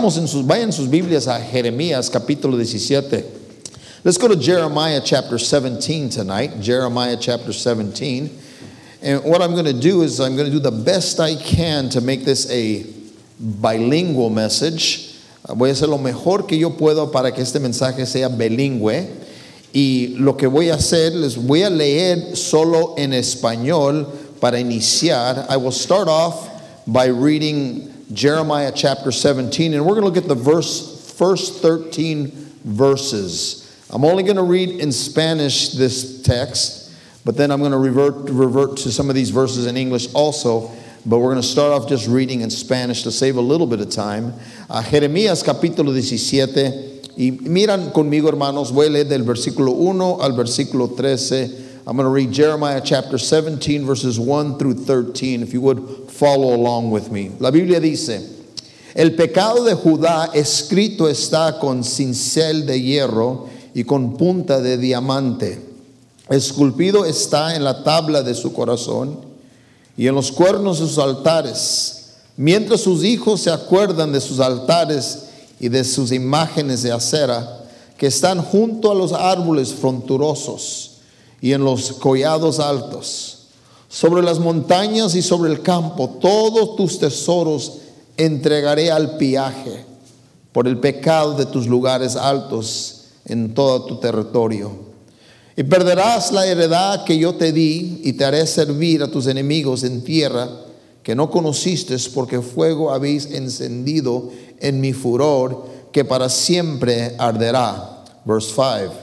Vamos en sus, vayan sus Biblias a Jeremías capítulo 17. Let's go to Jeremiah chapter 17 tonight. Jeremiah chapter 17. And what I'm going to do is I'm going to do the best I can to make this a bilingual message. Voy a hacer lo mejor que yo puedo para que este mensaje sea bilingüe. Y lo que voy a hacer, les voy a leer solo en español para iniciar. I will start off by reading Jeremiah chapter 17, and we're going to look at the verse, first 13 verses. I'm only going to read in Spanish this text, but then I'm going to revert, revert to some of these verses in English also. But we're going to start off just reading in Spanish to save a little bit of time. A Jeremías capítulo 17. Y miran conmigo, hermanos, voy a leer del versículo 1 al versículo 13. I'm going to read Jeremiah chapter 17, verses 1 through 13. If you would follow along with me. La Biblia dice: El pecado de Judá escrito está con cincel de hierro y con punta de diamante. Esculpido está en la tabla de su corazón y en los cuernos de sus altares. Mientras sus hijos se acuerdan de sus altares y de sus imágenes de acera que están junto a los árboles fronturosos y en los collados altos, sobre las montañas y sobre el campo, todos tus tesoros entregaré al piaje por el pecado de tus lugares altos en todo tu territorio. Y perderás la heredad que yo te di y te haré servir a tus enemigos en tierra que no conociste porque fuego habéis encendido en mi furor que para siempre arderá. Verse 5.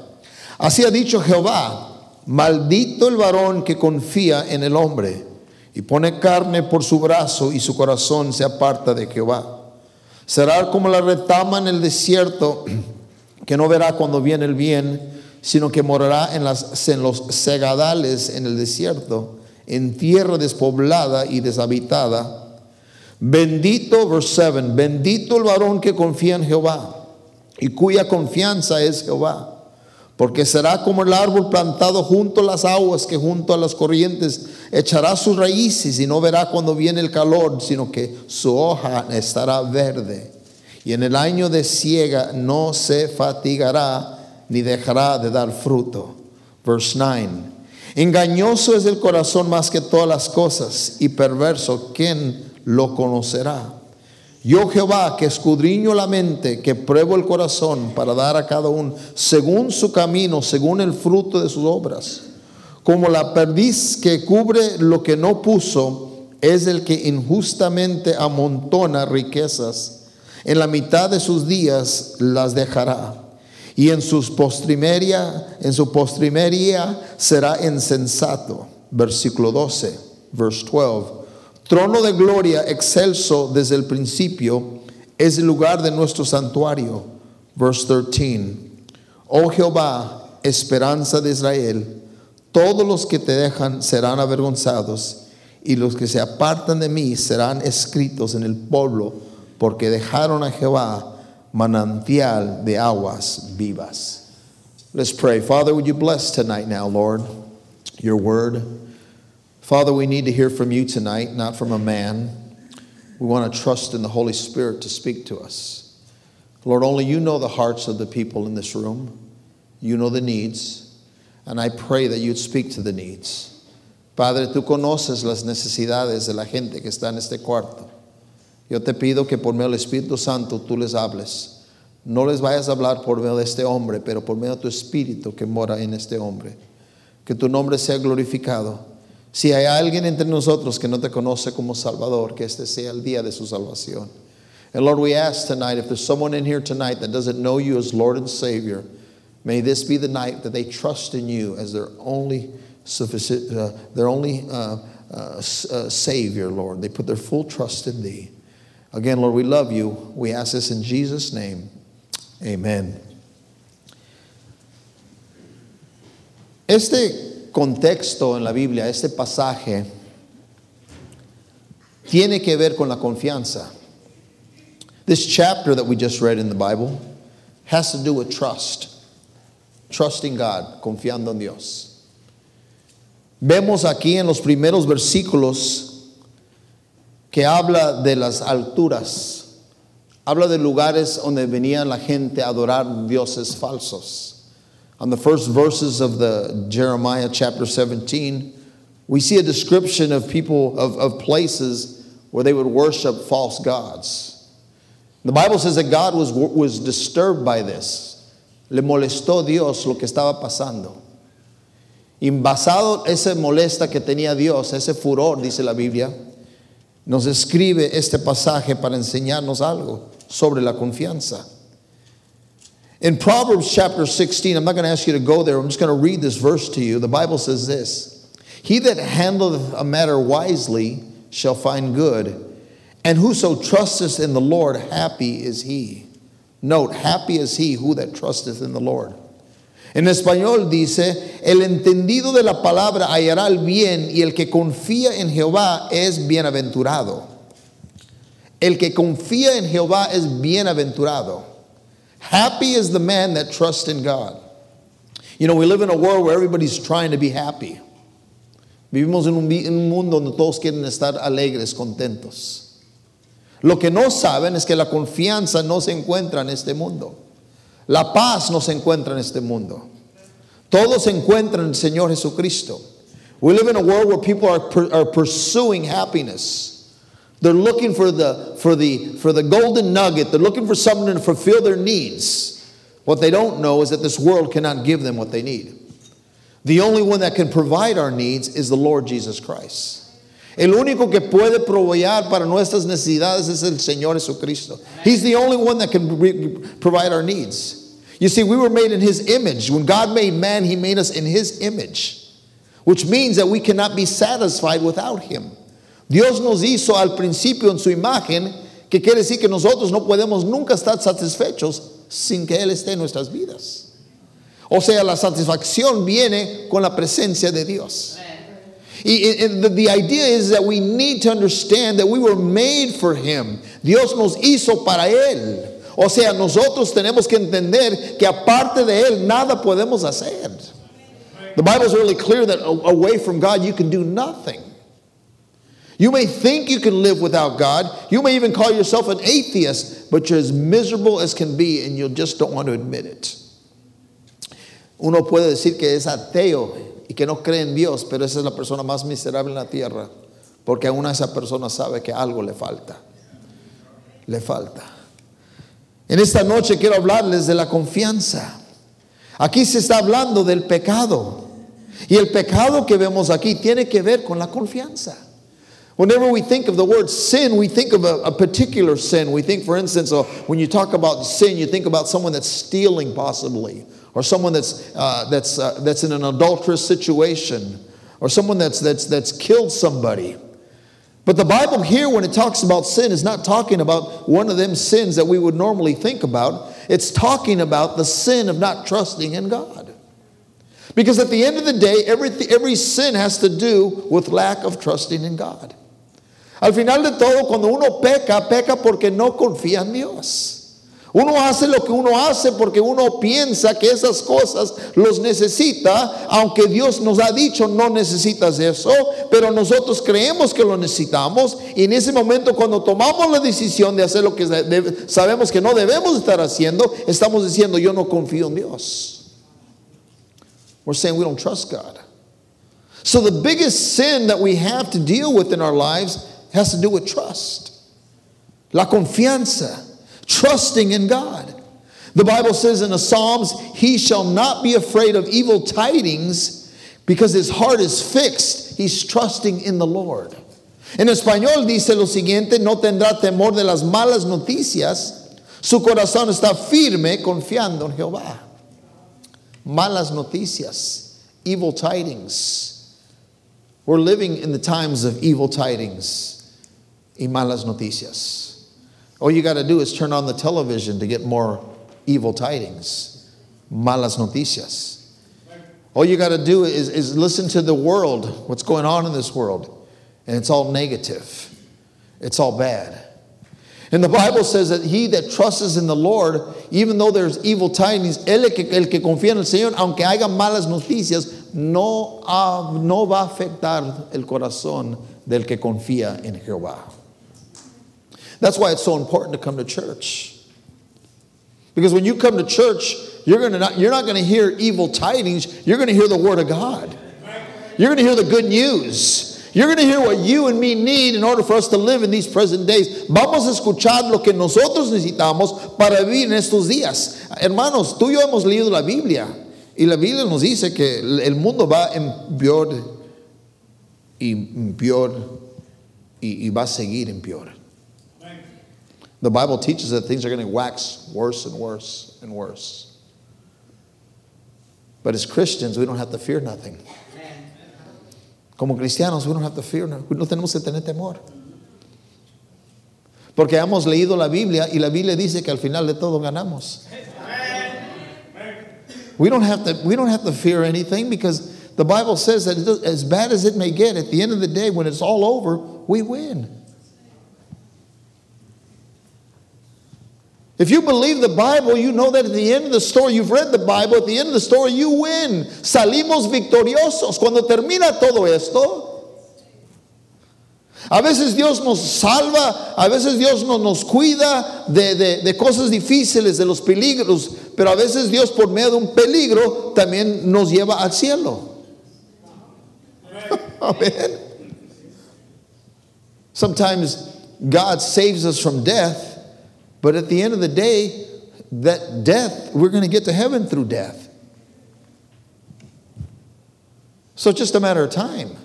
Así ha dicho Jehová Maldito el varón que confía en el hombre y pone carne por su brazo y su corazón se aparta de Jehová. Será como la retama en el desierto que no verá cuando viene el bien, sino que morará en, las, en los segadales en el desierto, en tierra despoblada y deshabitada. Bendito, verse 7, bendito el varón que confía en Jehová y cuya confianza es Jehová porque será como el árbol plantado junto a las aguas que junto a las corrientes echará sus raíces y no verá cuando viene el calor, sino que su hoja estará verde. Y en el año de siega no se fatigará ni dejará de dar fruto. Verse 9. Engañoso es el corazón más que todas las cosas y perverso, ¿quién lo conocerá? Yo Jehová, que escudriño la mente, que pruebo el corazón para dar a cada uno según su camino, según el fruto de sus obras. Como la perdiz que cubre lo que no puso, es el que injustamente amontona riquezas. En la mitad de sus días las dejará. Y en sus postrimeria, en su postrimería será insensato. Versículo 12, verse 12. Trono de gloria excelso desde el principio es el lugar de nuestro santuario. Verse 13. Oh Jehová, esperanza de Israel, todos los que te dejan serán avergonzados y los que se apartan de mí serán escritos en el pueblo porque dejaron a Jehová manantial de aguas vivas. Let's pray. Father, would you bless tonight now, Lord, your word. Father, we need to hear from you tonight, not from a man. We want to trust in the Holy Spirit to speak to us. Lord, only you know the hearts of the people in this room. You know the needs. And I pray that you'd speak to the needs. Padre, tú conoces las necesidades de la gente que está en este cuarto. Yo te pido que por medio del Espíritu Santo tú les hables. No les vayas a hablar por medio de este hombre, pero por medio de tu Espíritu que mora en este hombre. Que tu nombre sea glorificado. Si hay alguien entre nosotros que no te conoce como Salvador, que este sea el día de su salvación. And Lord, we ask tonight if there's someone in here tonight that doesn't know you as Lord and Savior, may this be the night that they trust in you as their only sufficient, uh, their only uh, uh, uh, Savior, Lord. They put their full trust in Thee. Again, Lord, we love you. We ask this in Jesus' name. Amen. Este contexto en la Biblia, este pasaje, tiene que ver con la confianza. This chapter that we just read in the Bible has to do with trust. Trusting God, confiando en Dios. Vemos aquí en los primeros versículos que habla de las alturas. Habla de lugares donde venía la gente a adorar dioses falsos. On the first verses of the Jeremiah chapter 17, we see a description of people, of, of places where they would worship false gods. The Bible says that God was, was disturbed by this. Le molestó Dios lo que estaba pasando. Y basado ese molesta que tenía Dios, ese furor, dice la Biblia, nos escribe este pasaje para enseñarnos algo sobre la confianza. In Proverbs chapter 16, I'm not going to ask you to go there, I'm just going to read this verse to you. The Bible says this He that handleth a matter wisely shall find good, and whoso trusteth in the Lord, happy is he. Note, happy is he who that trusteth in the Lord. En español dice, el entendido de la palabra hallará el bien y el que confía en Jehová es bienaventurado. El que confía en Jehová es bienaventurado. Happy is the man that trusts in God. You know, we live in a world where everybody's trying to be happy. Vivimos en un, mundo donde todos quieren estar alegres, contentos. Lo que no saben es que la confianza no se encuentra en este mundo. La paz no se encuentra en este mundo. Todo se encuentra en el Señor Jesucristo. We live in a world where people are, are pursuing happiness. They're looking for the, for, the, for the golden nugget. They're looking for something to fulfill their needs. What they don't know is that this world cannot give them what they need. The only one that can provide our needs is the Lord Jesus Christ. El único que puede proveer para nuestras necesidades es el Señor Jesucristo. He's the only one that can re- provide our needs. You see, we were made in His image. When God made man, He made us in His image, which means that we cannot be satisfied without Him. Dios nos hizo al principio en su imagen, que quiere decir que nosotros no podemos nunca estar satisfechos sin que Él esté en nuestras vidas. O sea, la satisfacción viene con la presencia de Dios. And the, the idea is that we need to understand that we were made for Him. Dios nos hizo para Él. O sea, nosotros tenemos que entender que aparte de Él nada podemos hacer. The Bible is really clear that away from God you can do nothing. You may think you can live without God. You may even call yourself an atheist, but you're as miserable as can be and you just don't want to admit it. Uno puede decir que es ateo y que no cree en Dios, pero esa es la persona más miserable en la tierra, porque aún esa persona sabe que algo le falta. Le falta. En esta noche quiero hablarles de la confianza. Aquí se está hablando del pecado. Y el pecado que vemos aquí tiene que ver con la confianza. Whenever we think of the word sin, we think of a, a particular sin. We think, for instance, when you talk about sin, you think about someone that's stealing, possibly, or someone that's, uh, that's, uh, that's in an adulterous situation, or someone that's, that's, that's killed somebody. But the Bible here, when it talks about sin, is not talking about one of them sins that we would normally think about. It's talking about the sin of not trusting in God. Because at the end of the day, every, every sin has to do with lack of trusting in God. Al final de todo, cuando uno peca, peca porque no confía en Dios. Uno hace lo que uno hace porque uno piensa que esas cosas los necesita, aunque Dios nos ha dicho no necesitas eso, pero nosotros creemos que lo necesitamos y en ese momento cuando tomamos la decisión de hacer lo que sabemos que no debemos estar haciendo, estamos diciendo yo no confío en Dios. We're saying we don't trust God. So the biggest sin that we have to deal with in our lives has to do with trust. La confianza trusting in God. The Bible says in the Psalms, He shall not be afraid of evil tidings because his heart is fixed. He's trusting in the Lord. En español dice lo siguiente, no tendrá temor de las malas noticias, su corazón está firme confiando en Jehová. Malas noticias, evil tidings. We're living in the times of evil tidings y malas noticias. All you got to do is turn on the television to get more evil tidings, malas noticias. All you got to do is, is listen to the world, what's going on in this world, and it's all negative, it's all bad. And the Bible says that he that trusts in the Lord, even though there's evil tidings, el que, el que confía en el Señor, aunque haya malas noticias, no, no va a afectar el corazón del que confía en Jehová. That's why it's so important to come to church. Because when you come to church, you're, gonna not, you're not going to hear evil tidings, you're going to hear the Word of God. You're going to hear the good news. You're going to hear what you and me need in order for us to live in these present days. Vamos a escuchar lo que nosotros necesitamos para vivir en estos días. Hermanos, tú y yo hemos leído la Biblia y la Biblia nos dice que el mundo va en peor y peor y, y va a seguir en peor. The Bible teaches that things are going to wax worse and worse and worse. But as Christians, we don't have to fear nothing. Como cristianos, we don't have to fear, no, no tenemos que tener temor. Porque hemos leído la Biblia y la Biblia dice que al final de todo ganamos. We don't have to, we don't have to fear anything because the Bible says that as bad as it may get, at the end of the day, when it's all over, we win. If you believe the Bible, you know that at the end of the story, you've read the Bible, at the end of the story, you win. Salimos victoriosos. Cuando termina todo esto, a veces Dios nos salva, a veces Dios no, nos cuida de, de, de, cosas difíciles, de los peligros, pero a veces Dios por medio de un peligro también nos lleva al cielo. Amen. Sometimes God saves us from death. But at the end of the day, that death, we're going to get to heaven through death. So it's just a matter of time.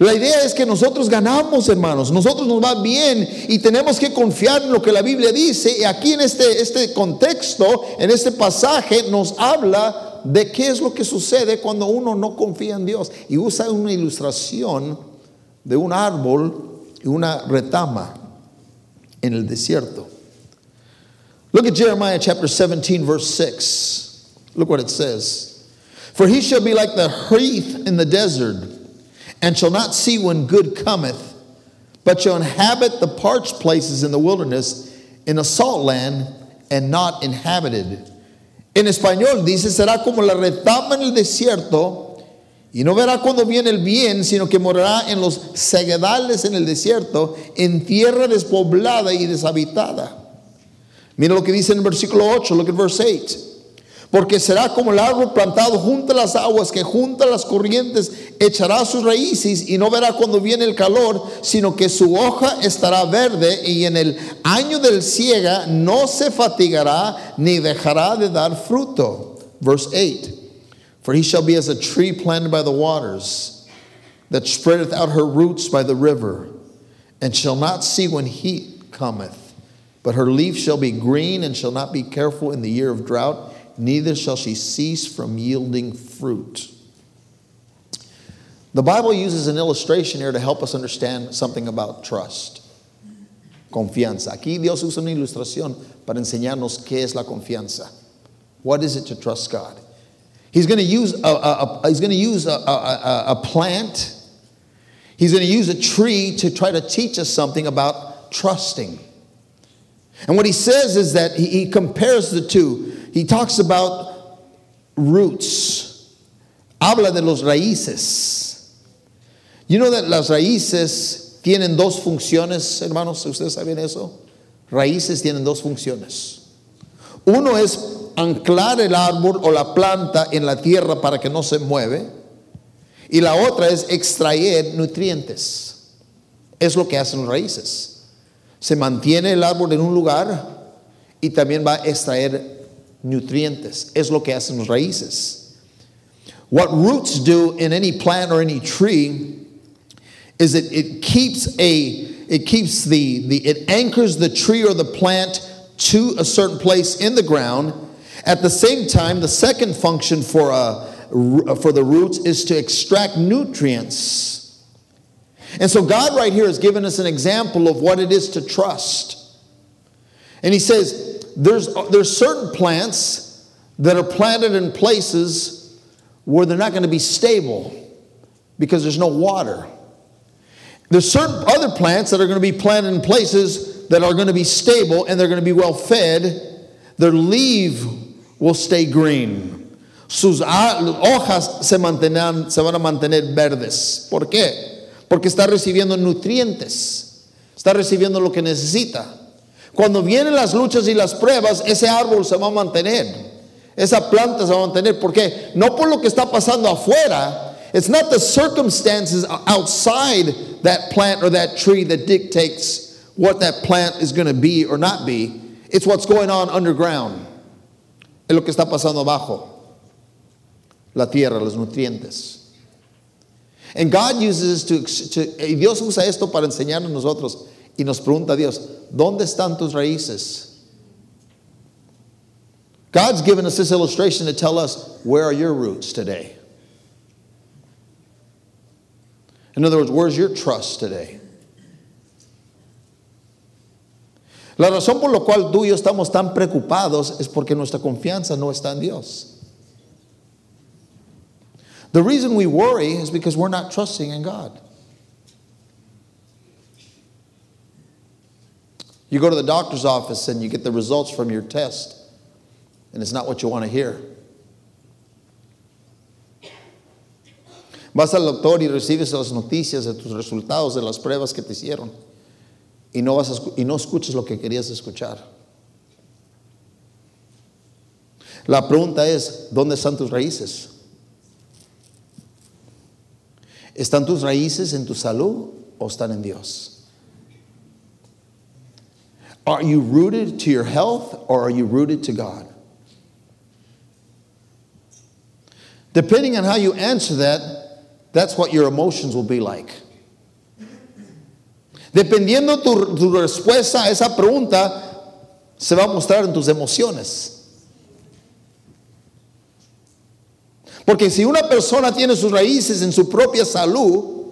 La idea es que nosotros ganamos, hermanos. Nosotros nos va bien y tenemos que confiar en lo que la Biblia dice. Y aquí en este, este contexto, en este pasaje, nos habla de qué es lo que sucede cuando uno no confía en Dios. Y usa una ilustración de un árbol y una retama. En el desierto. Look at Jeremiah chapter 17, verse 6. Look what it says. For he shall be like the heath in the desert, and shall not see when good cometh, but shall inhabit the parched places in the wilderness, in a salt land, and not inhabited. En español dice, será como la retama en el desierto, Y no verá cuando viene el bien, sino que morará en los seguedales en el desierto, en tierra despoblada y deshabitada. Mira lo que dice en el versículo 8, look at verse 8. Porque será como el árbol plantado junto a las aguas, que junto a las corrientes echará sus raíces y no verá cuando viene el calor, sino que su hoja estará verde y en el año del ciega no se fatigará ni dejará de dar fruto. Verse 8. For he shall be as a tree planted by the waters, that spreadeth out her roots by the river, and shall not see when heat cometh. But her leaf shall be green, and shall not be careful in the year of drought, neither shall she cease from yielding fruit. The Bible uses an illustration here to help us understand something about trust. Confianza. Aquí Dios usa una ilustración para enseñarnos qué es la confianza. What is it to trust God? He's going to use a, a, a he's going to use a, a, a plant. He's going to use a tree to try to teach us something about trusting. And what he says is that he, he compares the two. He talks about roots. Habla de los raíces. You know that las raíces tienen dos funciones, hermanos. ¿Ustedes saben eso? Raíces tienen dos funciones. Uno es anclar el árbol o la planta en la tierra para que no se mueve. Y la otra es extraer nutrientes. Es lo que hacen las raíces. Se mantiene el árbol en un lugar y también va a extraer nutrientes. Es lo que hacen las raíces. What roots do in any plant or any tree is that it keeps a it keeps the, the it anchors the tree or the plant to a certain place in the ground at the same time, the second function for, uh, for the roots is to extract nutrients. And so, God, right here, has given us an example of what it is to trust. And He says there's, there's certain plants that are planted in places where they're not going to be stable because there's no water. There's certain other plants that are going to be planted in places that are going to be stable and they're going to be well fed. Their leaf will stay green. Sus hojas se, se van a mantener verdes. ¿Por qué? Porque está recibiendo nutrientes. Está recibiendo lo que necesita. Cuando vienen las luchas y las pruebas, ese árbol se va a mantener. Esa planta se va a mantener. ¿Por qué? No por lo que está pasando afuera. It's not the circumstances outside that plant or that tree that dictates what that plant is going to be or not be. It's what's going on underground. Es lo que está pasando abajo. La tierra, los nutrientes. And God uses to, to y Dios usa esto para enseñarnos nosotros y nos pregunta a Dios, ¿dónde están tus raíces? God's given us this illustration to tell us, where are your roots today? In other words, where's your trust today? La razón por la cual tú y yo estamos tan preocupados es porque nuestra confianza no está en Dios. The reason we worry is because we're not trusting in God. You go to the doctor's office and you get the results from your test, and it's not what you want to hear. Vas al doctor y recibes las noticias de tus resultados de las pruebas que te hicieron y no, vas a, y no escuchas lo que querías escuchar. La pregunta es, ¿dónde están tus raíces? ¿Están tus raíces en tu salud o están en Dios? Are you rooted to your health or are you rooted to God? Depending on how you answer that, that's what your emotions will be like. Dependiendo tu, tu respuesta a esa pregunta, se va a mostrar en tus emociones. Porque si una persona tiene sus raíces en su propia salud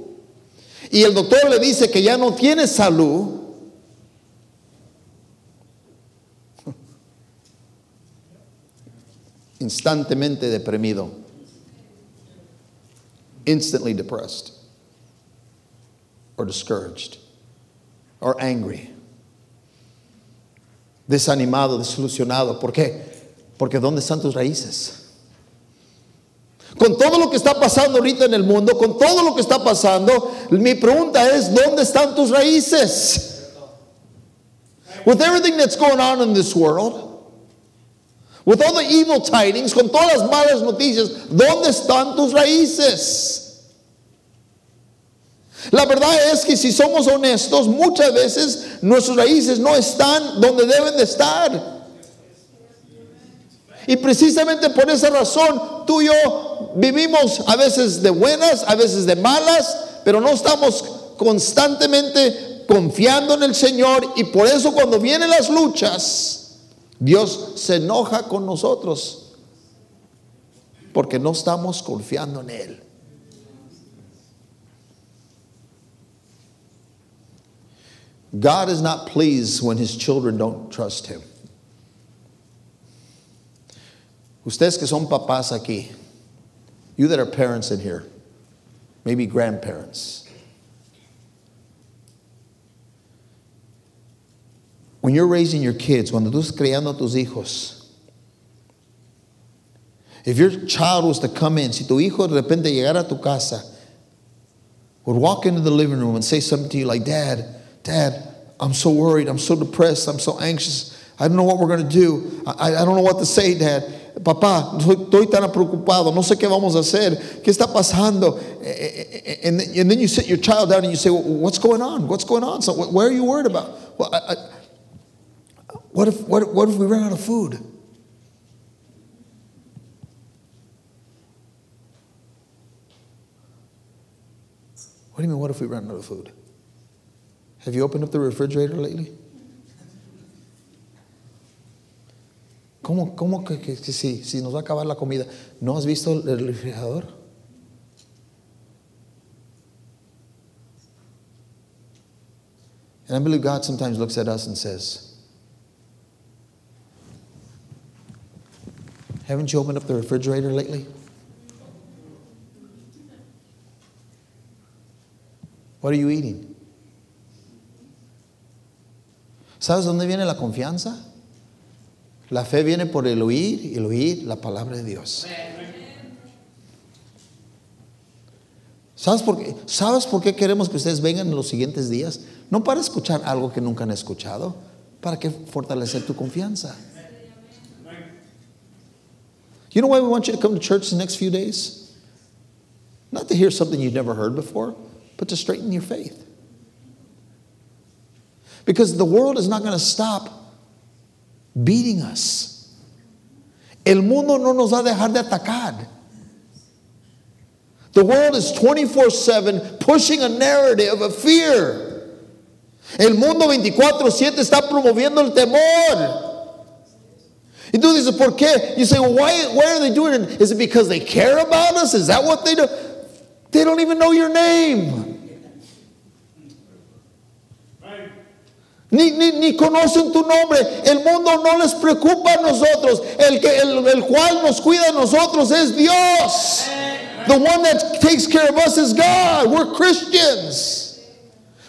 y el doctor le dice que ya no tiene salud, instantemente deprimido. Instantly depressed. Or discouraged or angry. Desanimado, desilusionado. ¿Por qué? Porque ¿dónde están tus raíces? Con todo lo que está pasando ahorita en el mundo, con todo lo que está pasando, mi pregunta es, ¿dónde están tus raíces? With everything that's going on in this world, With all the evil tidings, con todas las malas noticias, ¿dónde están tus raíces? La verdad es que si somos honestos, muchas veces nuestras raíces no están donde deben de estar. Y precisamente por esa razón, tú y yo vivimos a veces de buenas, a veces de malas, pero no estamos constantemente confiando en el Señor. Y por eso cuando vienen las luchas, Dios se enoja con nosotros porque no estamos confiando en Él. God is not pleased when his children don't trust him. Ustedes que son papás aquí, you that are parents in here, maybe grandparents. When you're raising your kids, cuando tú estás criando tus hijos, if your child was to come in, si tu hijo de repente llegara a tu casa, would walk into the living room and say something to you like, Dad, Dad, I'm so worried, I'm so depressed, I'm so anxious, I don't know what we're going to do, I, I don't know what to say, Dad. Papá, estoy tan preocupado, no sé qué vamos a hacer, qué está pasando. Eh, eh, eh, and, and then you sit your child down and you say, well, What's going on? What's going on? So, where are you worried about? Well, I, I, what if, what, what if we run out of food? What do you mean, what if we run out of food? Have you opened up the refrigerator lately? ¿Cómo, cómo que, que, que si, si nos va a acabar la comida? ¿No has visto el refrigerador? And I believe God sometimes looks at us and says, Haven't you opened up the refrigerator lately? What are you eating? ¿Sabes dónde viene la confianza? La fe viene por el oír y el oír la palabra de Dios. ¿Sabes por, qué? ¿Sabes por qué queremos que ustedes vengan en los siguientes días? No para escuchar algo que nunca han escuchado, para que fortalecer tu confianza. You know why we want you to come to church the next few days? Not to hear something you've never heard before, but to straighten your faith. Because the world is not going to stop beating us. El mundo no nos va a dejar de atacar. The world is 24 7 pushing a narrative of fear. El mundo 24-7 está promoviendo el temor. Y tú dices, ¿por qué? You say, well, why, why are they doing it? Is it because they care about us? Is that what they do? They don't even know your name. Ni, ni, ni, conocen tu nombre. El mundo no les preocupa a nosotros. El, que, el, el cual nos cuida a nosotros es Dios. The one that takes care of us is God. We're Christians.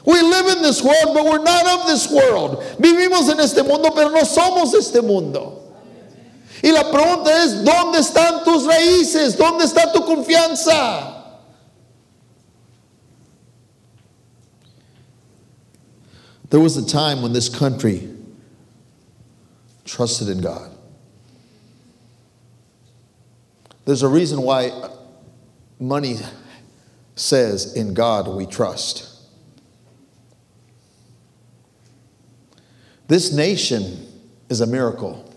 We live in this world, but we're not of this world. Vivimos en este mundo, pero no somos este mundo. Y la pregunta es, ¿dónde están tus raíces? ¿Dónde está tu confianza? There was a time when this country trusted in God. There's a reason why money says, In God we trust. This nation is a miracle.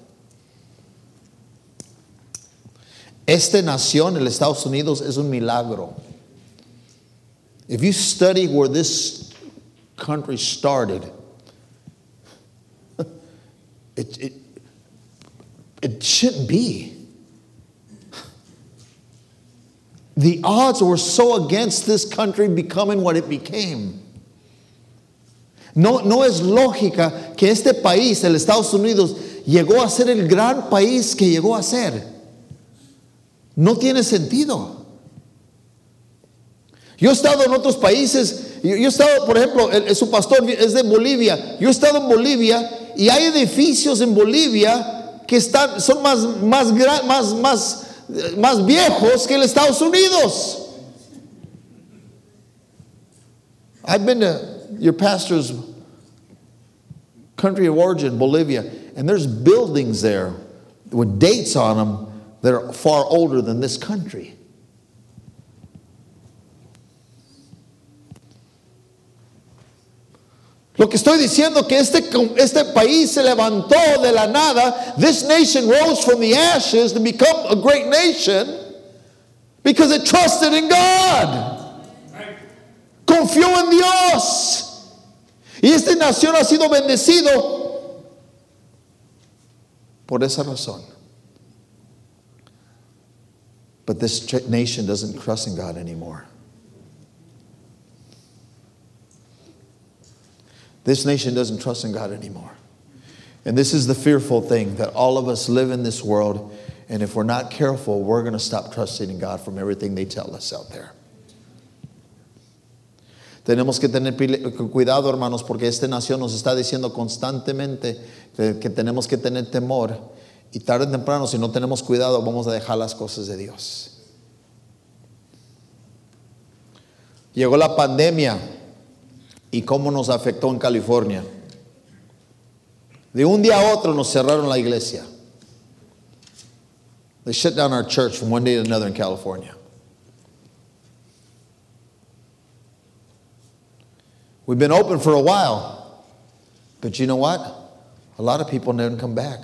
Esta nación, el Estados Unidos, es un milagro. If you study where this country started, it, it, it shouldn't be. The odds were so against this country becoming what it became. No, no es lógica que este país, el Estados Unidos, llegó a ser el gran país que llegó a ser. No tiene sentido. Yo he estado en otros países, yo, he estado, por ejemplo, su pastor es de Bolivia, yo he estado en Bolivia y hay edificios en Bolivia que están, son más, más, más, más, más viejos que el Estados Unidos. I've been to your pastor's country of origin, Bolivia, and there's buildings there with dates on them that are far older than this country. Lo que estoy diciendo que este, este país se levantó de la nada. This nation rose from the ashes to become a great nation because it trusted in God. Confió en Dios. Y esta nación ha sido bendecido por esa razón. But this nation doesn't trust in God anymore. This nation doesn't trust in God anymore. And this is the fearful thing that all of us live in this world, and if we're not careful, we're going to stop trusting in God from everything they tell us out there. Tenemos que tener cuidado, hermanos, porque esta nación nos está diciendo constantemente que, tenemos que tener temor. Y tarde o temprano, si no tenemos cuidado, vamos a dejar las cosas de Dios. Llegó la pandemia y cómo nos afectó en California. De un día a otro nos cerraron la iglesia. They shut down our church from one day to another in California. We've been open for a while, but you know what? A lot of people didn't come back.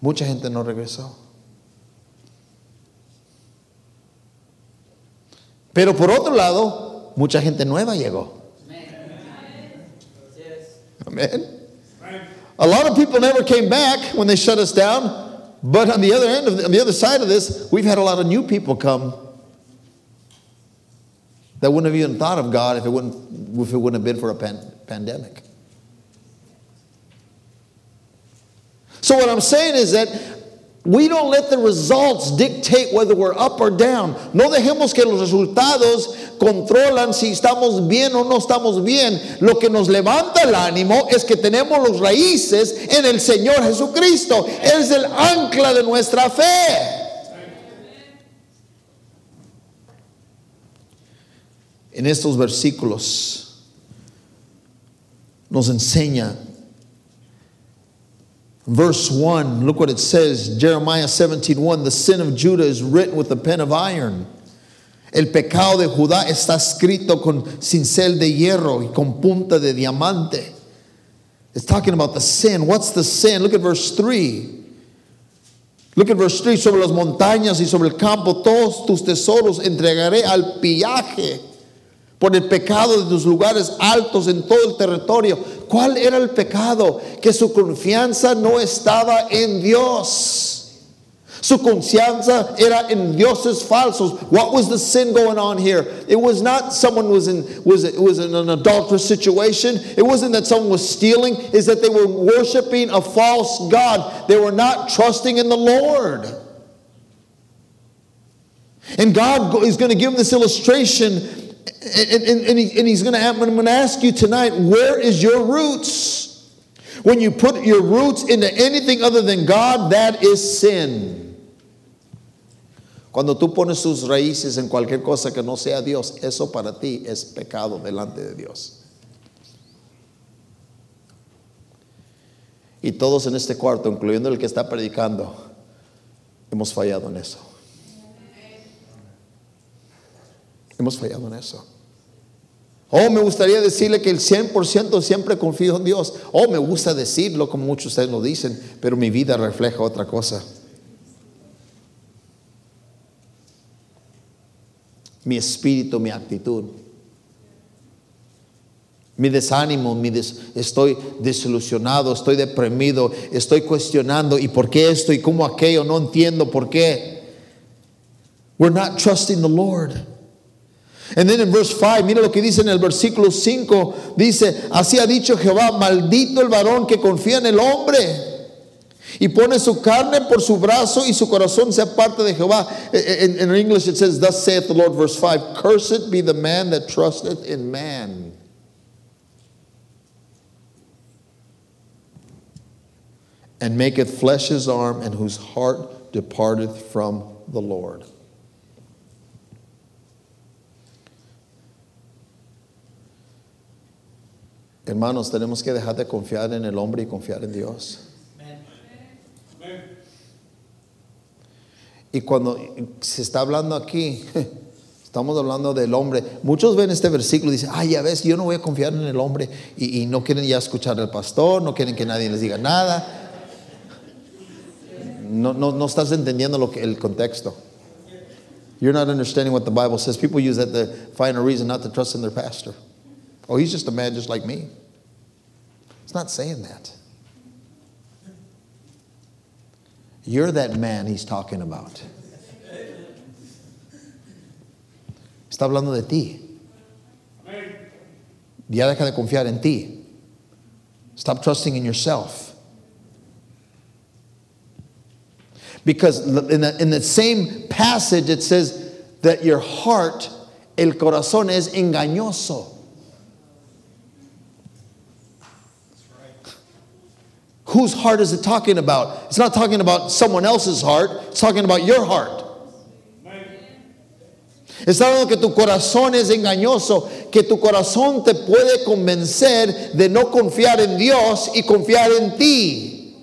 Mucha gente no regresó. Pero por otro lado, mucha gente nueva llegó. Amen. A lot of people never came back when they shut us down, but on the other end of the, on the other side of this, we've had a lot of new people come that wouldn't have even thought of God if it wouldn't, if it wouldn't have been for a pan, pandemic. So, what I'm saying is that We don't let the results dictate whether we're up or down. No dejemos que los resultados controlan si estamos bien o no estamos bien. Lo que nos levanta el ánimo es que tenemos las raíces en el Señor Jesucristo. Es el ancla de nuestra fe. En estos versículos nos enseña Verse 1, look what it says Jeremiah 17 1 The sin of Judah is written with a pen of iron. El pecado de Judá está escrito con cincel de hierro y con punta de diamante. It's talking about the sin. What's the sin? Look at verse 3. Look at verse 3. Sobre las montañas y sobre el campo, todos tus tesoros entregaré al pillaje por el pecado de tus lugares altos en todo el territorio. ¿Cuál era el pecado? Que su confianza no estaba en Dios. Su confianza era en dioses falsos. What was the sin going on here? It was not someone was in was it was in an adulterous situation. It wasn't that someone was stealing. Is that they were worshiping a false god. They were not trusting in the Lord. And God is going to give this illustration, and, and, and, he, and He's going to ask you tonight, where is your roots? When you put your roots into anything other than God, that is sin. Cuando tú pones tus raíces en cualquier cosa que no sea Dios, eso para ti es pecado delante de Dios. Y todos en este cuarto, incluyendo el que está predicando, hemos fallado en eso. Hemos fallado en eso. Oh, me gustaría decirle que el 100% siempre confío en Dios. Oh, me gusta decirlo como muchos de ustedes lo dicen, pero mi vida refleja otra cosa. mi espíritu, mi actitud. Mi desánimo, mi estoy desilusionado, estoy deprimido, estoy cuestionando y por qué esto y cómo aquello, no entiendo por qué. We're not trusting the Lord. And then in verse 5, mira lo que dice en el versículo 5, dice, así ha dicho Jehová, maldito el varón que confía en el hombre y pone su carne por su brazo y su corazón se aparte de Jehová. Eh, eh, in, in English it says, Thus saith the Lord, verse 5 Cursed be the man that trusteth in man. And maketh flesh his arm, and whose heart departeth from the Lord. Hermanos, tenemos que dejar de confiar en el hombre y confiar en Dios. Y cuando se está hablando aquí, estamos hablando del hombre. Muchos ven este versículo y dicen, ay, ya ves, yo no voy a confiar en el hombre. Y, y no quieren ya escuchar al pastor, no quieren que nadie les diga nada. No, no, no estás entendiendo lo que, el contexto. You're not understanding what the Bible says. People use that to find a reason not to trust in their pastor. Oh, he's just a man just like me. It's not saying that. You're that man he's talking about. Está hablando de ti. Ya deja de confiar en ti. Stop trusting in yourself. Because in the, in the same passage it says that your heart, el corazón es engañoso. Whose heart is it talking about? It's not talking about someone else's heart, it's talking about your heart. Está hablando que tu corazón es engañoso, que tu corazón te puede convencer de no confiar en Dios y confiar en ti.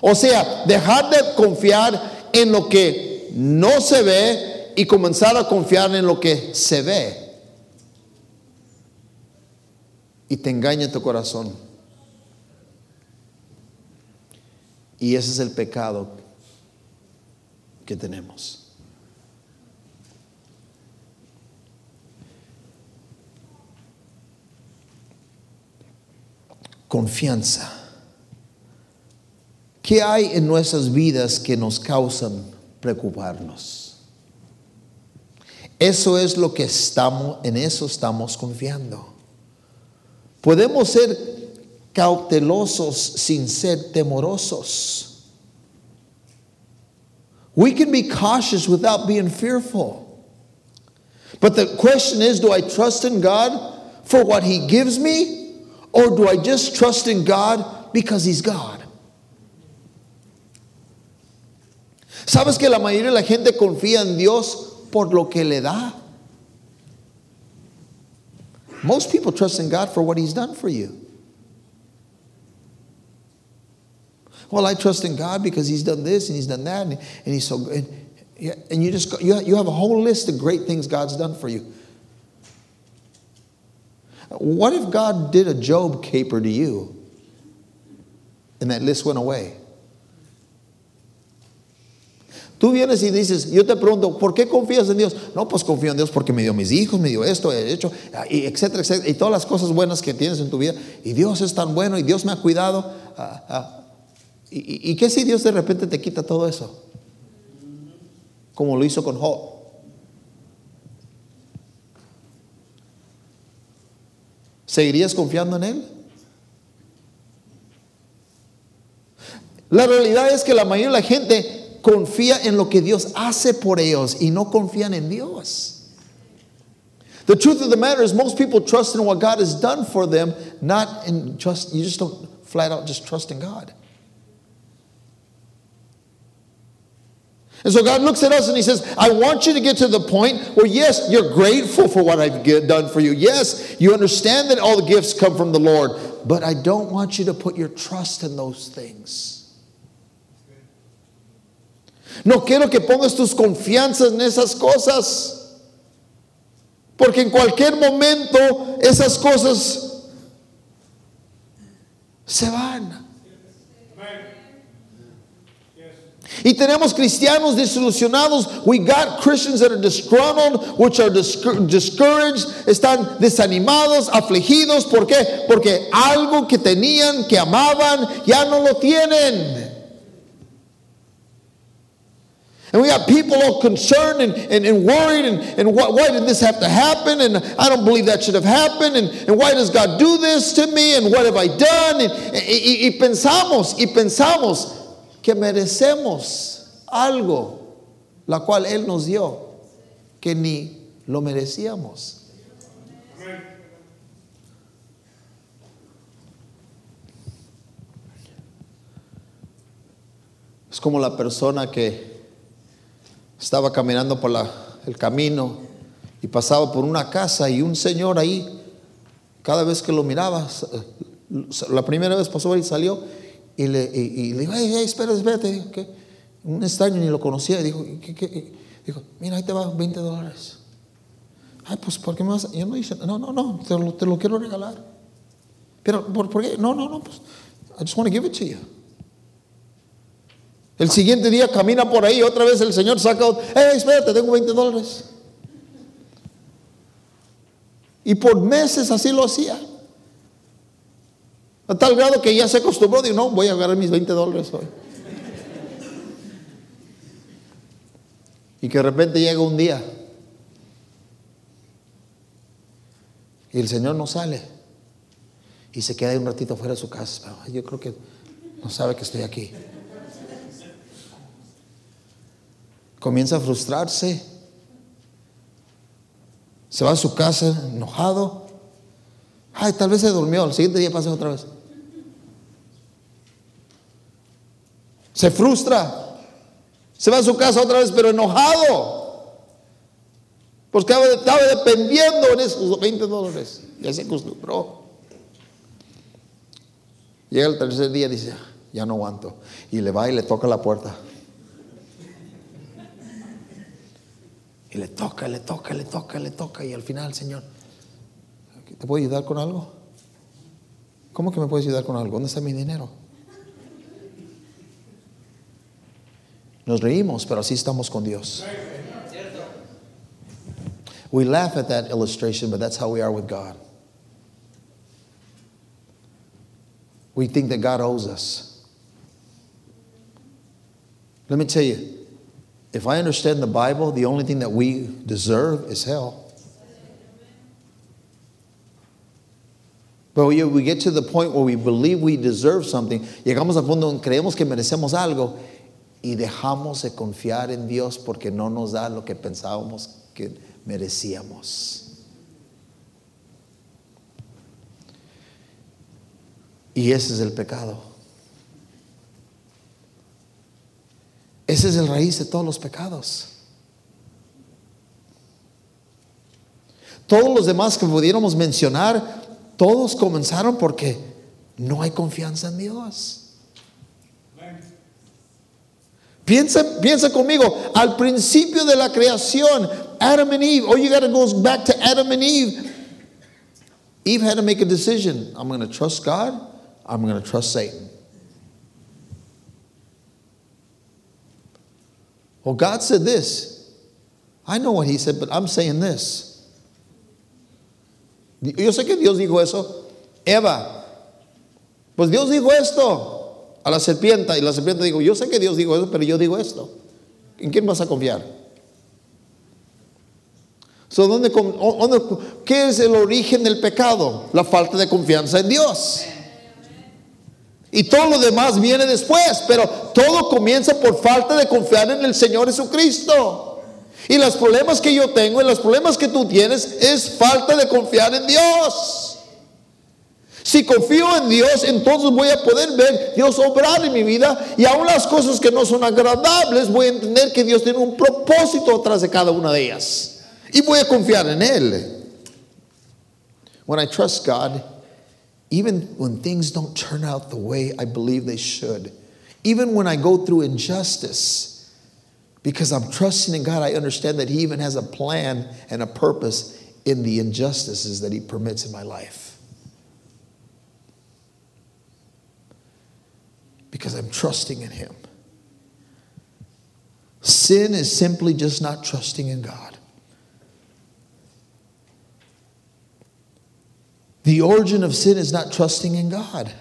O sea, dejar de confiar en lo que no se ve y comenzar a confiar en lo que se ve. Y te engaña tu corazón. Y ese es el pecado que tenemos. Confianza. ¿Qué hay en nuestras vidas que nos causan preocuparnos? Eso es lo que estamos, en eso estamos confiando. Podemos ser cautelosos sin ser temorosos. We can be cautious without being fearful. But the question is do I trust in God for what He gives me, or do I just trust in God because He's God? ¿Sabes que la mayoría de la gente confía en Dios por lo que le da? Most people trust in God for what He's done for you. Well, I trust in God because He's done this and He's done that, and, and He's so good. And, you just go, you, you have a whole list of great things God's done for you. What if God did a Job caper to you and that list went away? Tú vienes y dices, yo te pregunto, ¿por qué confías en Dios? No, pues confío en Dios porque me dio mis hijos, me dio esto, he hecho, y etcétera, etcétera, y todas las cosas buenas que tienes en tu vida. Y Dios es tan bueno y Dios me ha cuidado. Ah, ah. ¿Y, ¿Y qué si Dios de repente te quita todo eso? Como lo hizo con Job. ¿Seguirías confiando en Él? La realidad es que la mayoría de la gente confía en lo que Dios hace por ellos y no confían en Dios. The truth of the matter is, most people trust in what God has done for them, not in just, you just don't flat out just trust in God. And so God looks at us and He says, I want you to get to the point where, yes, you're grateful for what I've done for you. Yes, you understand that all the gifts come from the Lord, but I don't want you to put your trust in those things. No quiero que pongas tus confianzas en esas cosas. Porque en cualquier momento esas cosas se van. Y tenemos cristianos desilusionados. We got Christians that are disgruntled, which are discouraged, están desanimados, afligidos. ¿Por qué? Porque algo que tenían, que amaban, ya no lo tienen. And we got people all concerned and, and, and worried and, and why, why, did this have to happen? And I don't believe that should have happened. And, and why does God do this to me? And what have I done? And, y, y pensamos, y pensamos que merecemos algo, la cual Él nos dio, que ni lo merecíamos. Es como la persona que estaba caminando por la, el camino y pasaba por una casa y un señor ahí, cada vez que lo miraba, la primera vez pasó y salió y le, y, le dijo, hey, hey, espera, espérate, un extraño ni lo conocía, y dijo, ¿qué, dijo, mira, ahí te va 20 dólares. Ay, pues, ¿por qué me vas? Yo no dije, no, no, no, te lo, te lo quiero regalar. Pero, ¿por, ¿por qué? No, no, no, pues, I just want to give it to you. El siguiente día camina por ahí, otra vez el Señor saca, hey, espérate, tengo 20 dólares. Y por meses así lo hacía. A tal grado que ya se acostumbró, digo, no, voy a agarrar mis 20 dólares hoy. Y que de repente llega un día y el Señor no sale y se queda un ratito fuera de su casa. Yo creo que no sabe que estoy aquí. comienza a frustrarse, se va a su casa enojado. Ay, tal vez se durmió, el siguiente día pasa otra vez. Se frustra, se va a su casa otra vez, pero enojado. Porque estaba dependiendo en esos 20 dólares. Ya se acostumbró. Llega el tercer día y dice, ya no aguanto. Y le va y le toca la puerta. Y le toca, le toca, le toca, le toca. Y al final, Señor, ¿te puedo ayudar con algo? ¿Cómo que me puedes ayudar con algo? ¿Dónde está mi dinero? Nos reímos, pero así estamos con Dios. We laugh at that illustration, but that's how we are with God. We think that God owes us. Let me tell you, if I understand the Bible, the only thing that we deserve is hell. But we, we get to the point where we believe we deserve something, llegamos al punto donde creemos que merecemos algo y dejamos de confiar en Dios porque no nos da lo que pensábamos que merecíamos. Y ese es el pecado. Ese es el raíz de todos los pecados. todos los demás que pudiéramos mencionar, todos comenzaron porque no hay confianza en Dios. Piensa, piensa conmigo, al principio de la creación, Adam and Eve, oh, you got to go back to Adam and Eve. Eve had to make a decision. I'm going to trust God, I'm going to trust Satan. Well, God said this. I know what He said, but I'm saying this. Yo sé que Dios dijo eso. Eva, pues Dios dijo esto a la serpiente y la serpiente dijo, yo sé que Dios dijo eso, pero yo digo esto. ¿En quién vas a confiar? So, ¿dónde, dónde, ¿Qué es el origen del pecado? La falta de confianza en Dios. Y todo lo demás viene después, pero todo comienza por falta de confiar en el Señor Jesucristo. Y los problemas que yo tengo y los problemas que tú tienes es falta de confiar en Dios. Si confío en Dios, entonces voy a poder ver Dios obrar en mi vida y aún las cosas que no son agradables, voy a entender que Dios tiene un propósito detrás de cada una de ellas. Y voy a confiar en Él. When I trust God, even when things don't turn out the way I believe they should, even when I go through injustice, because I'm trusting in God, I understand that He even has a plan and a purpose in the injustices that He permits in my life. because I'm trusting in Him. Sin is simply just not trusting in God. The origin of sin is not trusting in God.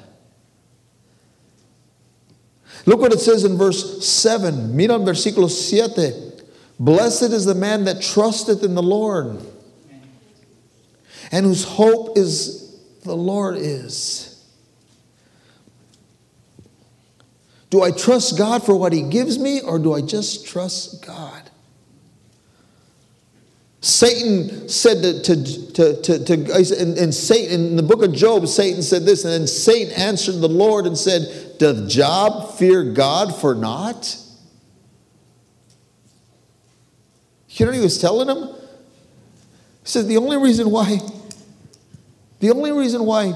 Look what it says in verse 7. Mira en versículo 7. Blessed is the man that trusteth in the Lord, and whose hope is the Lord is. Do I trust God for what He gives me, or do I just trust God? Satan said to, to, to, to, to and, and Satan, in the book of Job, Satan said this, and then Satan answered the Lord and said, Doth Job fear God for naught? You know what he was telling him? He said, The only reason why, the only reason why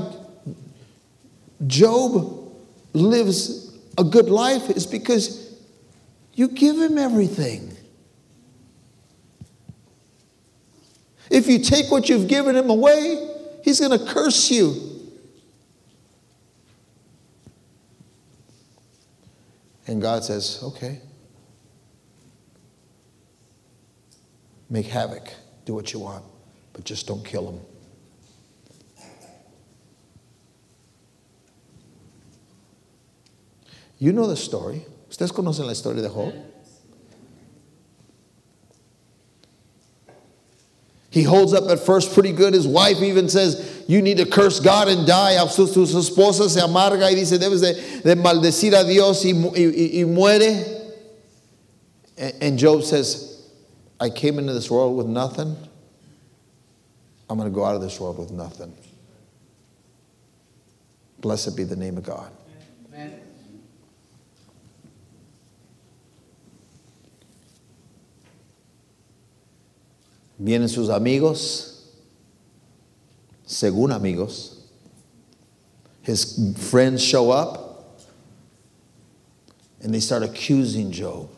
Job lives a good life is because you give him everything. If you take what you've given him away, he's going to curse you. And God says, okay, make havoc, do what you want, but just don't kill him. You know the story. Ustedes conocen la historia de Job. He holds up at first pretty good. His wife even says, You need to curse God and die. Su, esposa se amarga y dice, Debes de, de maldecir a Dios y muere. And Job says, I came into this world with nothing. I'm going to go out of this world with nothing. Blessed be the name of God. Vienen sus amigos, según amigos. His friends show up and they start accusing Job.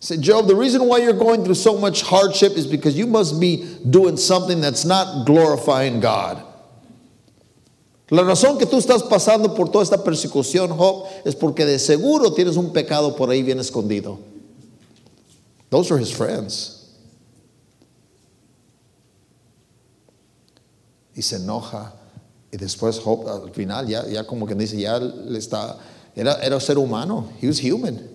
Say, Job, the reason why you're going through so much hardship is because you must be doing something that's not glorifying God. La razón que tú estás pasando por toda esta persecución, Job, es porque de seguro tienes un pecado por ahí bien escondido. Those were his friends. Y se enoja. Y después al final, ya, como que dice, ya le está, era, era ser humano. He was human.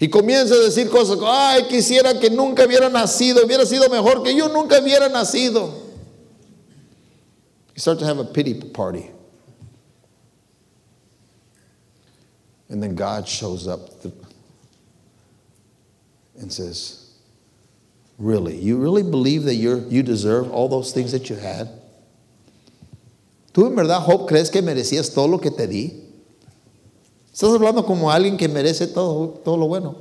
Y comienza a decir cosas, ay, quisiera que nunca hubiera nacido, hubiera sido mejor que yo nunca hubiera nacido. He started to have a pity party. And then God shows up. And says, Really? You really believe that you're, you deserve all those things that you had? ¿Tú en verdad, Job, crees que merecías todo lo que te di? Estás hablando como alguien que merece todo, todo lo bueno.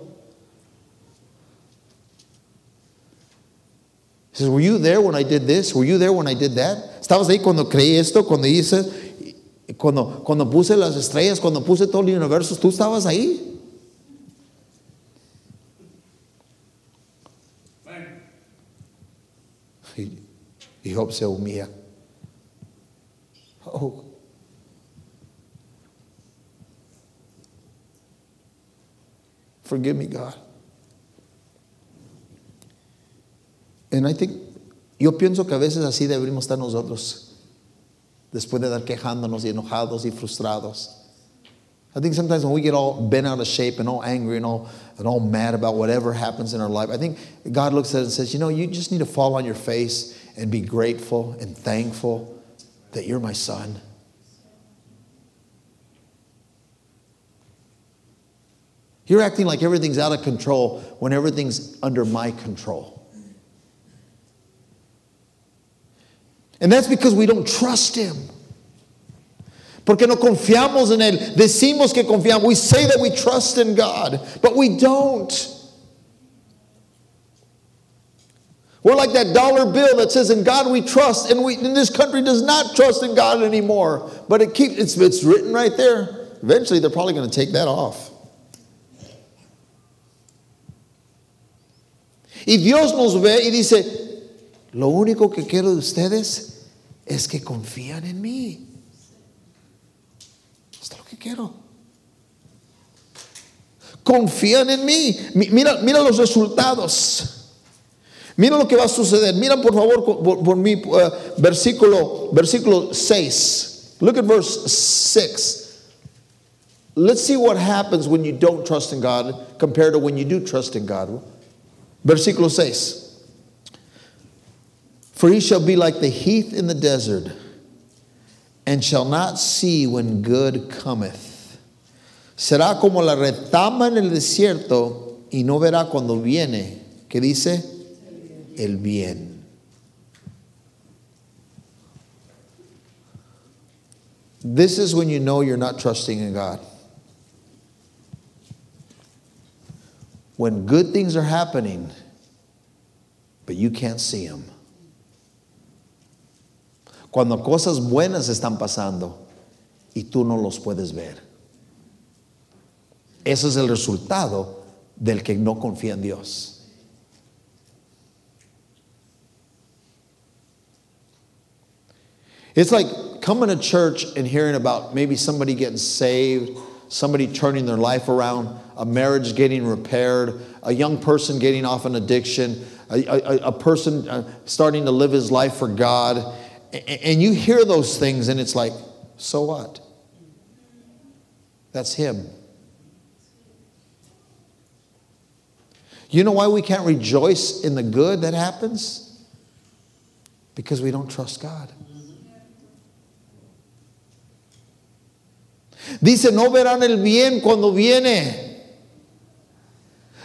Says, were you there when I did this? Were you there when I did that? ¿Estabas ahí cuando creí esto? Cuando hice, cuando, cuando puse las estrellas, cuando puse todo el universo, ¿tú estabas ahí? Y, y Job se humilla. Oh. Forgive me, God. And I think, yo pienso que a veces así deberíamos estar nosotros, después de estar quejándonos y enojados y frustrados. I think sometimes when we get all bent out of shape and all angry and all, and all mad about whatever happens in our life, I think God looks at it and says, you know, you just need to fall on your face and be grateful and thankful that you're my son. You're acting like everything's out of control when everything's under my control. And that's because we don't trust Him. Porque no confiamos en Él. Decimos que confiamos. We say that we trust in God, but we don't. We're like that dollar bill that says, "In God we trust," and we in this country does not trust in God anymore. But it keeps it's, it's written right there. Eventually, they're probably going to take that off. Y Dios nos ve y dice, lo único que quiero de ustedes es que confían en mí. Esto es lo que quiero. Confían en mí. Mira, mira los resultados. Mira lo que va a suceder. Mira por favor por, por mi uh, versículo, versículo 6. Look at verse 6. Let's see what happens when you don't trust in God compared to when you do trust in God. Versículo 6. For he shall be like the heath in the desert, and shall not see when good cometh. Será como la retama en el desierto, y no verá cuando viene. ¿Qué dice? El bien. This is when you know you're not trusting in God. when good things are happening, but you can't see them. Cuando cosas buenas están pasando y tú no los puedes ver. Eso es el resultado del que no confía en Dios. It's like coming to church and hearing about maybe somebody getting saved, somebody turning their life around a marriage getting repaired, a young person getting off an addiction, a, a, a person uh, starting to live his life for God. And you hear those things, and it's like, so what? That's him. You know why we can't rejoice in the good that happens? Because we don't trust God. Dice, no verán el bien cuando viene.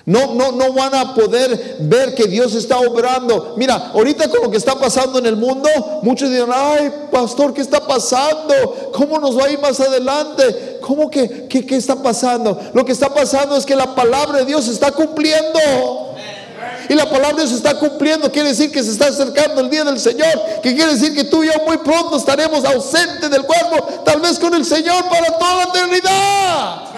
No, no, no van a poder ver que Dios está obrando. Mira, ahorita con lo que está pasando en el mundo, muchos dirán, ay, pastor, ¿qué está pasando? ¿Cómo nos va a ir más adelante? ¿Cómo que qué, qué está pasando? Lo que está pasando es que la palabra de Dios se está cumpliendo. Y la palabra de Dios se está cumpliendo. Quiere decir que se está acercando el día del Señor. Que quiere decir que tú y yo muy pronto estaremos ausentes del cuerpo. Tal vez con el Señor para toda la eternidad.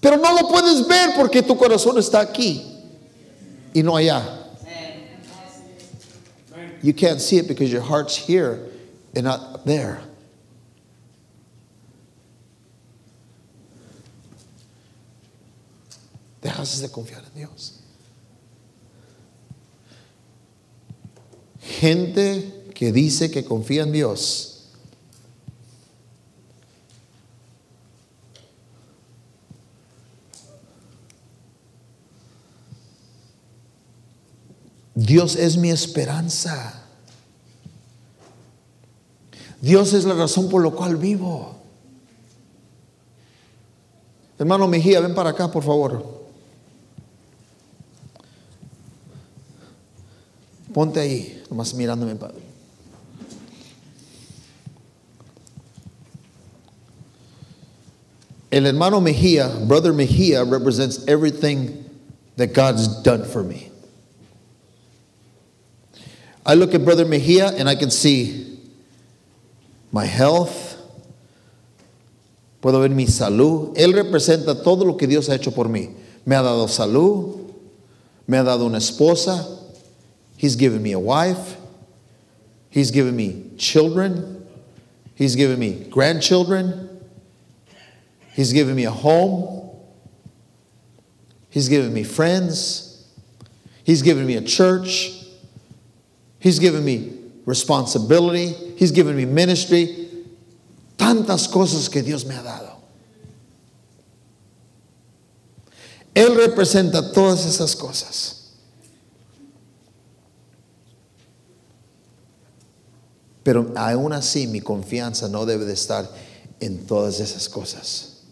Pero no lo puedes ver porque tu corazón está aquí y no allá. You can't see it because your heart's here and not there. Dejas de confiar en Dios. Gente que dice que confía en Dios Dios es mi esperanza. Dios es la razón por la cual vivo. Hermano Mejía, ven para acá, por favor. Ponte ahí, nomás mirándome, Padre. El hermano Mejía, brother Mejía, represents everything that God's done for me. I look at Brother Mejia and I can see my health. Puedo ver mi salud. Él representa todo lo que Dios ha hecho por mí. Me ha dado salud. Me ha dado una esposa. He's given me a wife. He's given me children. He's given me grandchildren. He's given me a home. He's given me friends. He's given me a church. He's given me responsibility. He's given me ministry. Tantas cosas que Dios me ha dado. Él representa todas esas cosas. Pero aún así mi confianza no debe de estar en todas esas cosas.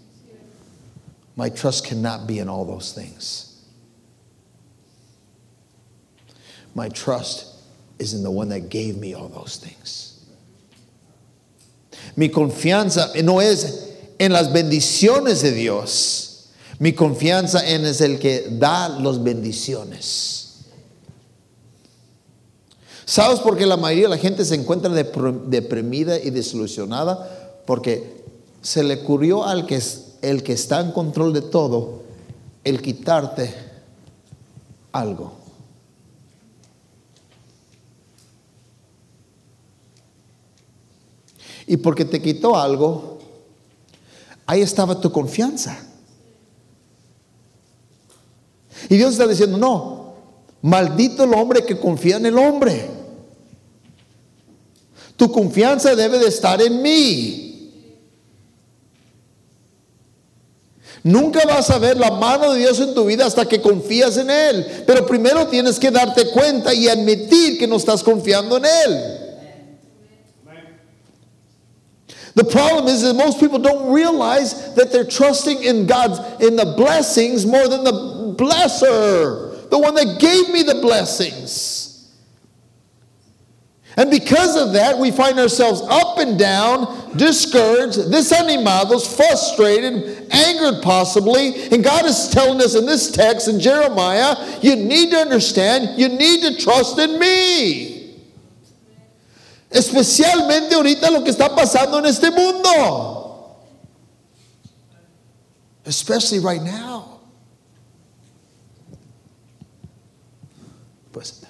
My trust cannot be in all those things. My trust is in the one that gave me all those things. Mi confianza no es en las bendiciones de Dios. Mi confianza en el que da las bendiciones. ¿Sabes por qué la mayoría de la gente se encuentra deprimida y desilusionada? Porque se le ocurrió al que, el que está en control de todo el quitarte algo. Y porque te quitó algo, ahí estaba tu confianza. Y Dios está diciendo, no, maldito el hombre que confía en el hombre. Tu confianza debe de estar en mí. Nunca vas a ver la mano de Dios en tu vida hasta que confías en Él. Pero primero tienes que darte cuenta y admitir que no estás confiando en Él. The problem is that most people don't realize that they're trusting in God's in the blessings more than the blesser, the one that gave me the blessings. And because of that, we find ourselves up and down, discouraged, desanimados, frustrated, angered possibly. And God is telling us in this text in Jeremiah, you need to understand, you need to trust in me. Especialmente ahorita lo que está pasando en este mundo. Especially right now. Pues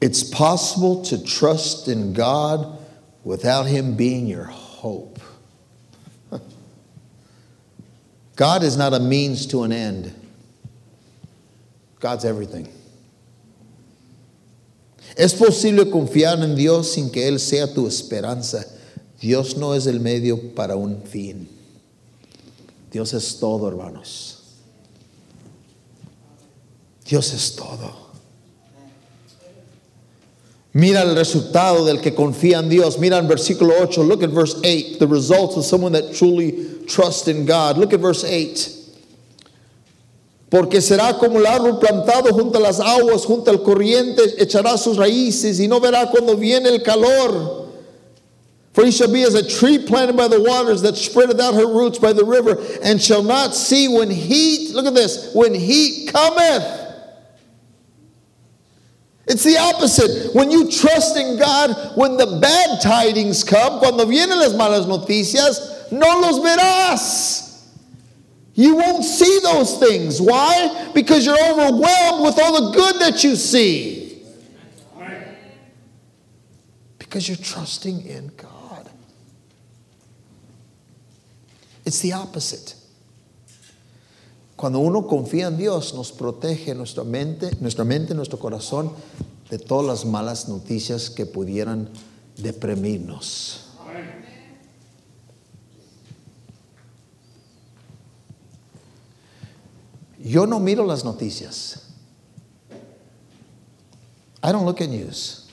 It's possible to trust in God without Him being your hope. God is not a means to an end, God's everything. Es posible confiar en Dios sin que Él sea tu esperanza. Dios no es el medio para un fin. Dios es todo, hermanos. Dios es todo. Mira el resultado del que confía en Dios. Mira en versículo 8. Look at verse 8. The results of someone that truly trusts in God. Look at verse 8. Porque será como el árbol plantado junto a las aguas, junto al corriente, echará sus raíces y no verá cuando viene el calor. For he shall be as a tree planted by the waters that spreadeth out her roots by the river, and shall not see when heat, look at this, when heat cometh. It's the opposite. When you trust in God, when the bad tidings come, cuando vienen las malas noticias, no los verás. You won't see those things. Why? Because you're overwhelmed with all the good that you see. Because you're trusting in God. It's the opposite. Cuando uno confía en Dios, nos protege nuestra mente, nuestra mente, nuestro corazón de todas las malas noticias que pudieran deprimirnos. Yo no miro las noticias. I don't look at news.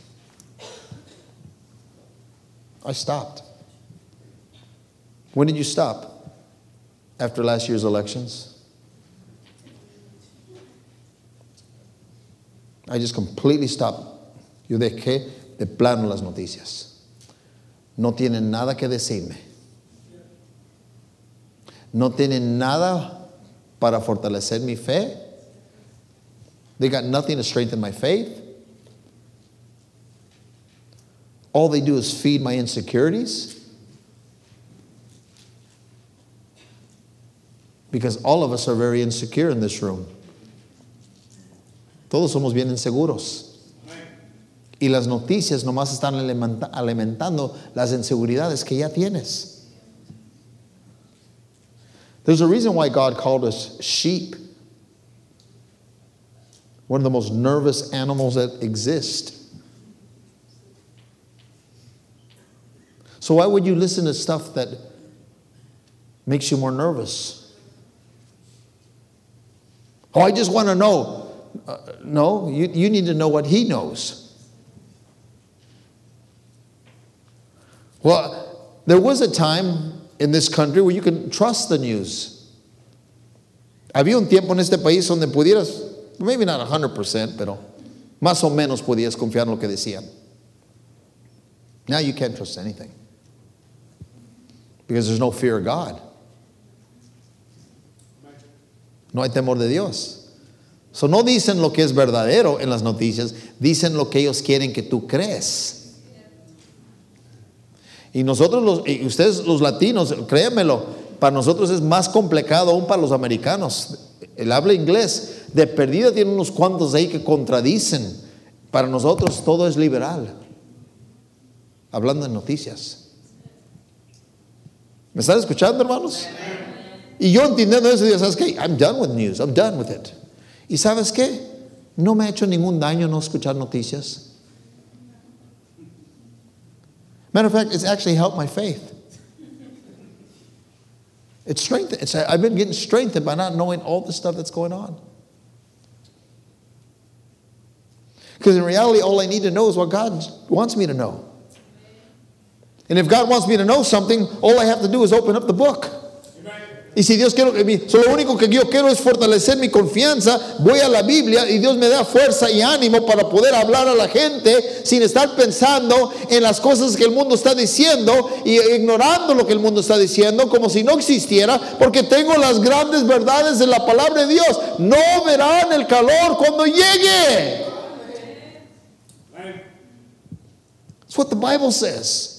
I stopped. When did you stop? After last year's elections? I just completely stopped. Yo dejé de plano las noticias. No tienen nada que decirme. No tienen nada para fortalecer mi fe, They got nothing to strengthen my faith. All they do is feed my insecurities. Because all of us are very insecure in this room. Todos somos bien inseguros. Y las noticias nomás están alimentando las inseguridades que ya tienes. There's a reason why God called us sheep. One of the most nervous animals that exist. So, why would you listen to stuff that makes you more nervous? Oh, I just want to know. Uh, no, you, you need to know what He knows. Well, there was a time in this country where you can trust the news. Había un tiempo en este país donde pudieras, maybe not 100%, pero más o menos podías confiar en lo que decían. Now you can't trust anything because there's no fear of God. No hay temor de Dios. So no dicen lo que es verdadero en las noticias, dicen lo que ellos quieren que tú crees. Y nosotros, ustedes los latinos, créanmelo, para nosotros es más complicado aún para los americanos. El habla inglés, de perdida tiene unos cuantos ahí que contradicen. Para nosotros todo es liberal. Hablando de noticias. ¿Me están escuchando, hermanos? Y yo entendiendo eso, digo, ¿sabes qué? I'm done with news, I'm done with it. ¿Y sabes qué? No me ha hecho ningún daño no escuchar noticias. Matter of fact, it's actually helped my faith. It's strengthened. It's, I've been getting strengthened by not knowing all the stuff that's going on. Because in reality, all I need to know is what God wants me to know. And if God wants me to know something, all I have to do is open up the book. Y si Dios quiere, so lo único que yo quiero es fortalecer mi confianza, voy a la Biblia y Dios me da fuerza y ánimo para poder hablar a la gente sin estar pensando en las cosas que el mundo está diciendo y ignorando lo que el mundo está diciendo como si no existiera, porque tengo las grandes verdades de la palabra de Dios. No verán el calor cuando llegue. That's what the Bible says.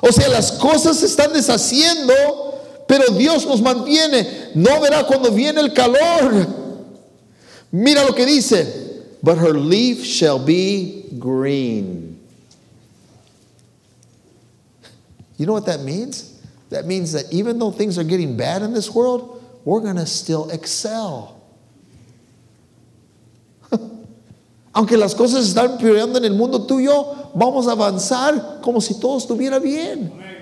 O sea, las cosas se están deshaciendo pero Dios nos mantiene. No verá cuando viene el calor. Mira lo que dice. But her leaf shall be green. You know what that means? That means that even though things are getting bad in this world, we're going to still excel. Aunque las cosas están empeorando en el mundo tuyo, vamos a avanzar como si todo estuviera bien.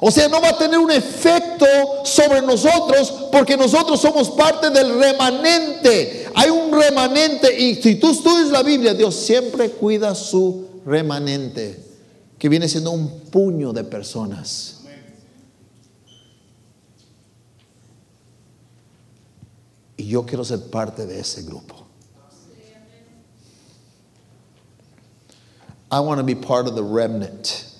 O sea, no va a tener un efecto sobre nosotros porque nosotros somos parte del remanente. Hay un remanente y si tú estudias la Biblia, Dios siempre cuida su remanente, que viene siendo un puño de personas. Y yo quiero ser parte de ese grupo. I want to be part of the remnant.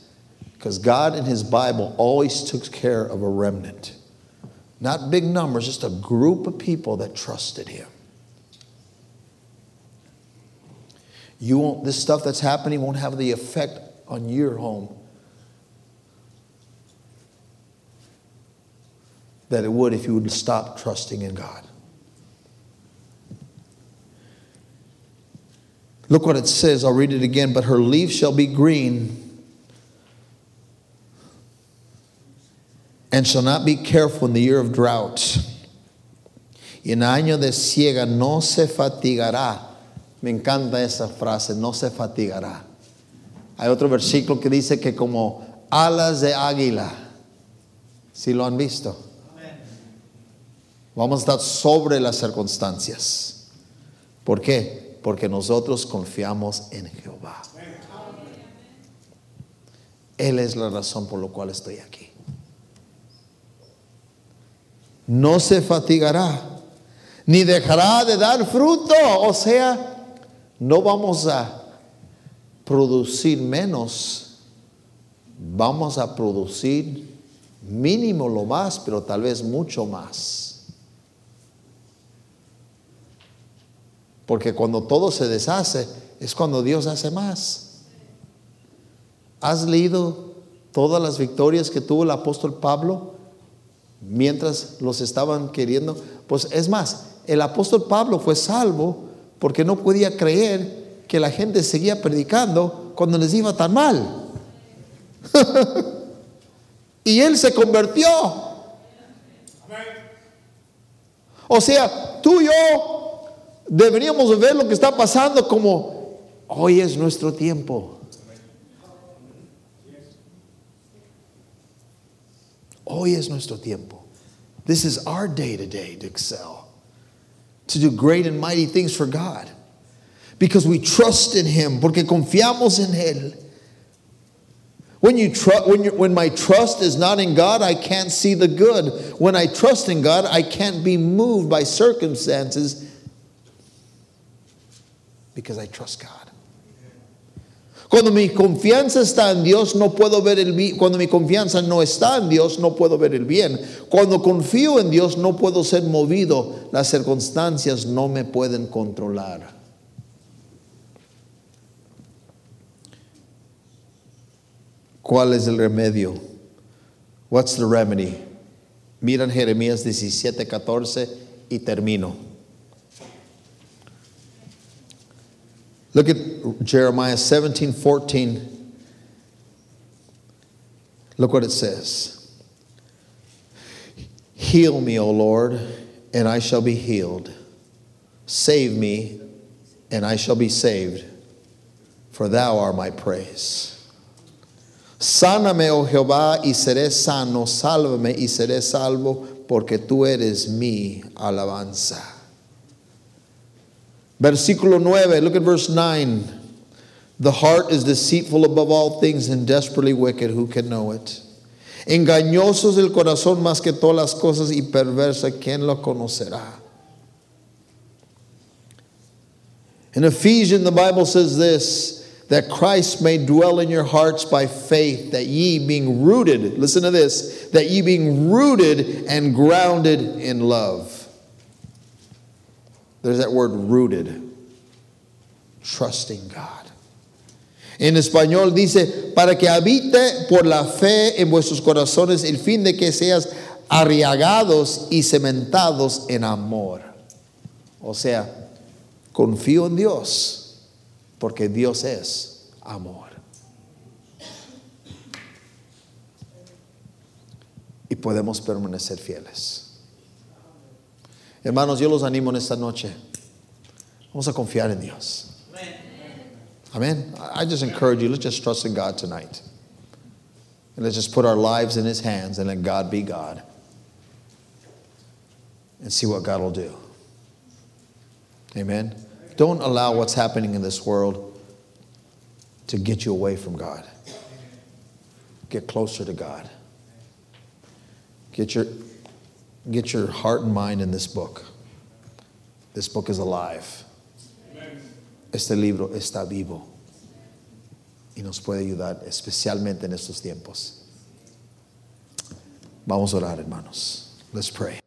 Because God in His Bible always took care of a remnant. Not big numbers, just a group of people that trusted Him. You won't, this stuff that's happening won't have the effect on your home that it would if you would stop trusting in God. Look what it says. I'll read it again. But her leaf shall be green and shall not be careful in the year of drought. Y en año de ciega no se fatigará. Me encanta esa frase, no se fatigará. Hay otro versículo que dice que como alas de águila, si lo han visto, vamos a estar sobre las circunstancias. ¿Por qué? Porque nosotros confiamos en Jehová. Él es la razón por la cual estoy aquí no se fatigará, ni dejará de dar fruto. O sea, no vamos a producir menos, vamos a producir Mínimo lo más, pero tal vez mucho más. Porque cuando todo se deshace, es cuando Dios hace más. ¿Has leído todas las victorias que tuvo el apóstol Pablo mientras los estaban queriendo? Pues es más, el apóstol Pablo fue salvo porque no podía creer que la gente seguía predicando cuando les iba tan mal. y él se convirtió. O sea, tú y yo deberíamos ver lo que está pasando como hoy es nuestro tiempo. Hoy es nuestro tiempo. This is our day today to excel, to do great and mighty things for God. Because we trust in Him, porque confiamos en Él. When, you tr- when, you, when my trust is not in God, I can't see the good. When I trust in God, I can't be moved by circumstances because I trust God. Cuando mi confianza está en Dios, no puedo ver el bien. Cuando mi confianza no está en Dios, no puedo ver el bien. Cuando confío en Dios, no puedo ser movido. Las circunstancias no me pueden controlar. ¿Cuál es el remedio? What's the remedy? Miran Jeremías 17, 14 y termino. Look at Jeremiah 17, 14. Look what it says. Heal me, O Lord, and I shall be healed. Save me, and I shall be saved, for thou art my praise. Sáname, oh Jehová, y seré sano. Sálvame y seré salvo, porque tú eres mi alabanza. Versículo 9, look at verse 9. The heart is deceitful above all things and desperately wicked. Who can know it? Engañoso es el corazón más que todas las cosas y perversa. ¿Quién lo conocerá? In Ephesians, the Bible says this that Christ may dwell in your hearts by faith, that ye being rooted, listen to this, that ye being rooted and grounded in love. There's that word rooted, trusting God. En español dice, para que habite por la fe en vuestros corazones el fin de que seas arriagados y cementados en amor. O sea, confío en Dios porque Dios es amor. Y podemos permanecer fieles. Hermanos, yo los animo en esta noche. Vamos a confiar en Dios. Amen. I just encourage you, let's just trust in God tonight. And let's just put our lives in His hands and let God be God. And see what God will do. Amen. Don't allow what's happening in this world to get you away from God. Get closer to God. Get your, get your heart and mind in this book. This book is alive. Este libro está vivo y nos puede ayudar especialmente en estos tiempos. Vamos a orar, hermanos. Let's pray.